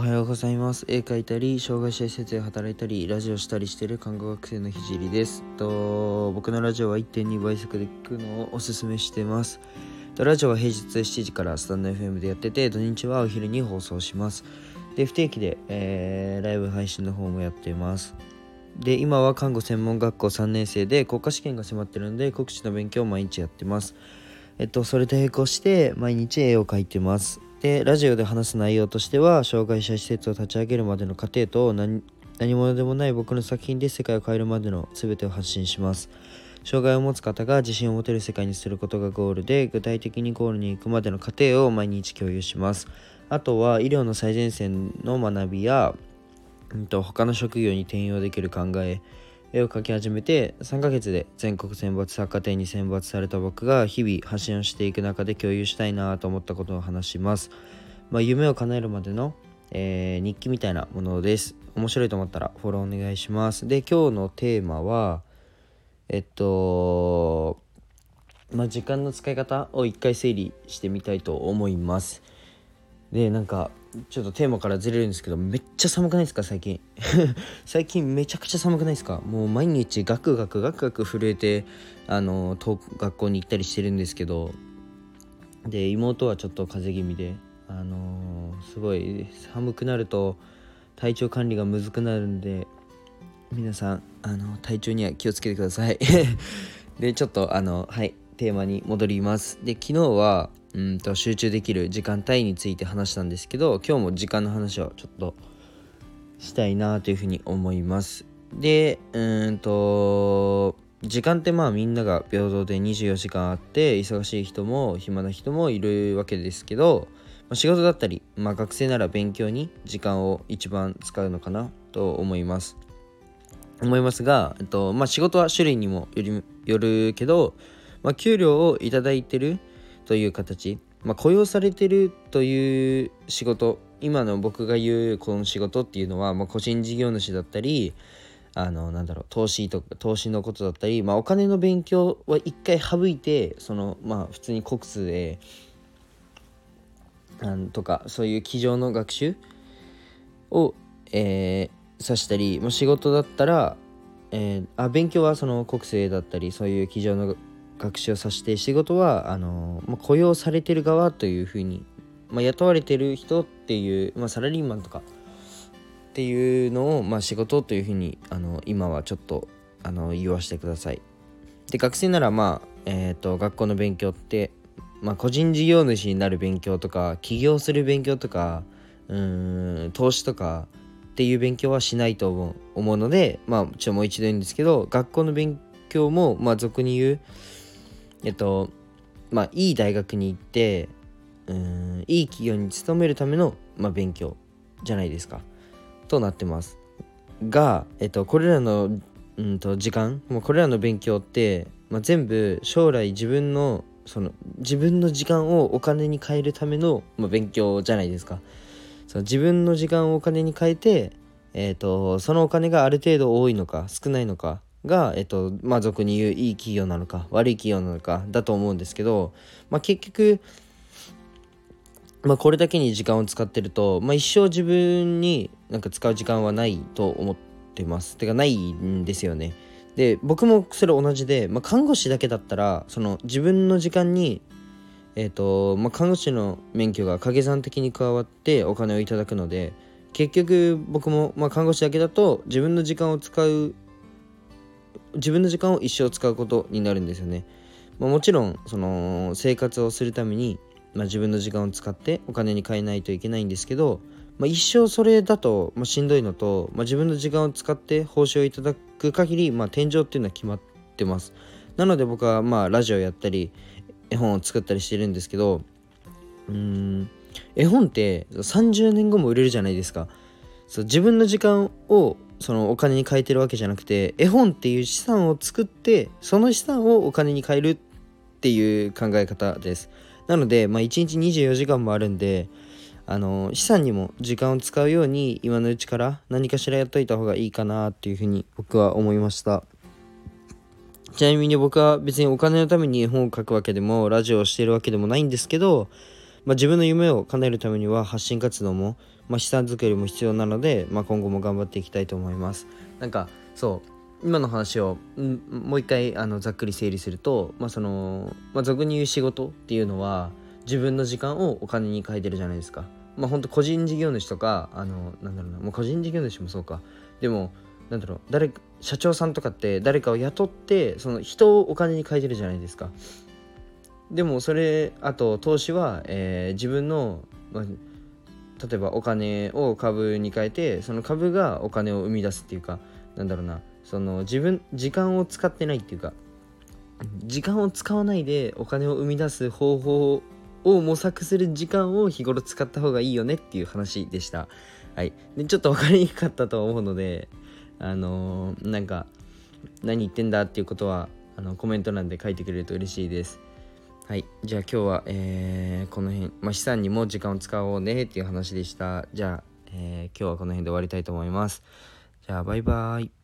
はようございます。絵描いたり、障害者施設で働いたり、ラジオしたりしている看護学生のひじりです。と僕のラジオは1.2倍速で聞くのをおすすめしてます。とラジオは平日7時からスタンド FM でやってて、土日はお昼に放送します。で、不定期で、えーライブ配信の方もやっています。で、今は看護専門学校3年生で国家試験が迫ってるので、国試の勉強を毎日やってます。えっと、それと並行して毎日絵を描いてます。で、ラジオで話す内容としては、障害者施設を立ち上げるまでの過程と何、者でもない僕の作品で世界を変えるまでの全てを発信します。障害を持つ方が自信を持てる世界にすることがゴールで、具体的にゴールに行くまでの過程を毎日共有します。あとは、医療の最前線の学びや、うんと他の職業に転用できる考え絵を描き始めて3ヶ月で全国選抜作家展に選抜された僕が日々発信をしていく中で共有したいなと思ったことを話します、まあ、夢を叶えるまでの、えー日記みたいなものです。面白いと思ったらフォローお願いします。で今日のテーマはえっとまあ時間の使い方を一回整理してみたいと思います。でなんかちょっとテーマからずれるんですけどめっちゃ寒くないですか？最近。最近めちゃくちゃ寒くないですか？もう毎日ガクガクガクガク震えてあのと学校に行ったりしてるんですけどで妹はちょっと風邪気味であのすごい寒くなると体調管理がむずくなるんで皆さんあの体調には気をつけてください。でちょっとあのはいテーマに戻ります。で昨日はうんと集中できる時間帯について話したんですけど今日も時間の話をちょっとしたいなというふうに思います。でうんと時間ってまあみんなが平等で24時間あって忙しい人も暇な人もいるわけですけど、ま仕事だったり、まあ、学生なら勉強に時間を一番使うのかなと思います。思いますが、えっとまあ、仕事は種類にもよりよるけど、まあ、給料をいただいてるという形、まあ、雇用されてるという仕事今の僕が言うこの仕事っていうのは、まあ、個人事業主だったりあのなんだろう投資とか投資のことだったり、まあ、お金の勉強は一回省いてそのまあ普通に国数であのとかそういう机上の学習を、えー指したり、まあ、仕事だったら、えーあ勉強はその国政だったりそういう机上の学習を指して仕事はあの、まあ、雇用されてる側というふうに、まあ、雇われてる人っていう、まあ、サラリーマンとかっていうのを、まあ、仕事というふうにあの今はちょっとあの言わせてください。で学生ならまあ、えー、と学校の勉強って、まあ、個人事業主になる勉強とか起業する勉強とかうん投資とかっていう勉強はしないと思うのでまあちょっともう一度言うんですけど学校の勉強もまあ俗に言うえっとまあいい大学に行ってうんいい企業に勤めるための、まあ、勉強じゃないですか。となってます。が、えっと、これらのうんと時間もうこれらの勉強って、まあ、全部将来自分のその自分の時間をお金に変えるための、まあ、勉強じゃないですか。その自分の時間をお金に変えて、えっとそのお金がある程度多いのか少ないのかが、えっとまあ、俗に言ういい企業なのか悪い企業なのかだと思うんですけど、まあ、結局まあ、これだけに時間を使ってると、まあ、一生自分になんか使う時間はないと思ってます。てかないんですよね。で僕もそれ同じで、まあ、看護師だけだったらその自分の時間にえっ、と、まあ、看護師の免許が掛け算的に加わってお金をいただくので結局僕も、まあ、看護師だけだと自分の時間を使う自分の時間を一生使うことになるんですよね。まあ、もちろんその生活をするためにまあ、自分の時間を使ってお金に換えないといけないんですけど、まあ、一生それだと、ま、しんどいのと、ま、自分の時間を使って報酬をいただく限り、ま、天井っていうのは決まってますなので僕はまあラジオやったり絵本を作ったりしてるんですけどうーん絵本って30年後も売れるじゃないですかそう自分の時間をそのお金に変えてるわけじゃなくて絵本っていう資産を作ってその資産をお金に変えるっていう考え方ですなので、まあ、1日24時間もあるんで、あの資産にも時間を使うように今のうちから何かしらやっといた方がいいかなっていうふうに僕は思いました。ちなみに僕は別にお金のために絵本を書くわけでもラジオをしてるわけでもないんですけど、まあ、自分の夢を叶えるためには発信活動も、まあ、資産作りも必要なので、まあ、今後も頑張っていきたいと思います。なんかそう今の話をもう一回あのざっくり整理すると、まあそのまあ、俗に言う仕事っていうのは自分の時間をお金に変えてるじゃないですか。まあ本当個人事業主とかあのなんだろうなもう個人事業主もそうか。でもなんだろう誰社長さんとかって誰かを雇ってその人をお金に変えてるじゃないですか。でもそれあと投資は、えー、自分の、まあ、例えばお金を株に変えてその株がお金を生み出すっていうかなんだろうなその自分時間を使ってないっていうか時間を使わないでお金を生み出す方法を模索する時間を日頃使った方がいいよねっていう話でした。はい。で、ちょっと分かりにくかったと思うので、あのー、なんか、何言ってんだっていうことは、あのコメント欄で書いてくれると嬉しいです。はい。じゃあ今日は、えー、この辺、まあ、資産にも時間を使おうねっていう話でした。じゃあ、えー、今日はこの辺で終わりたいと思います。じゃあ、バイバーイ。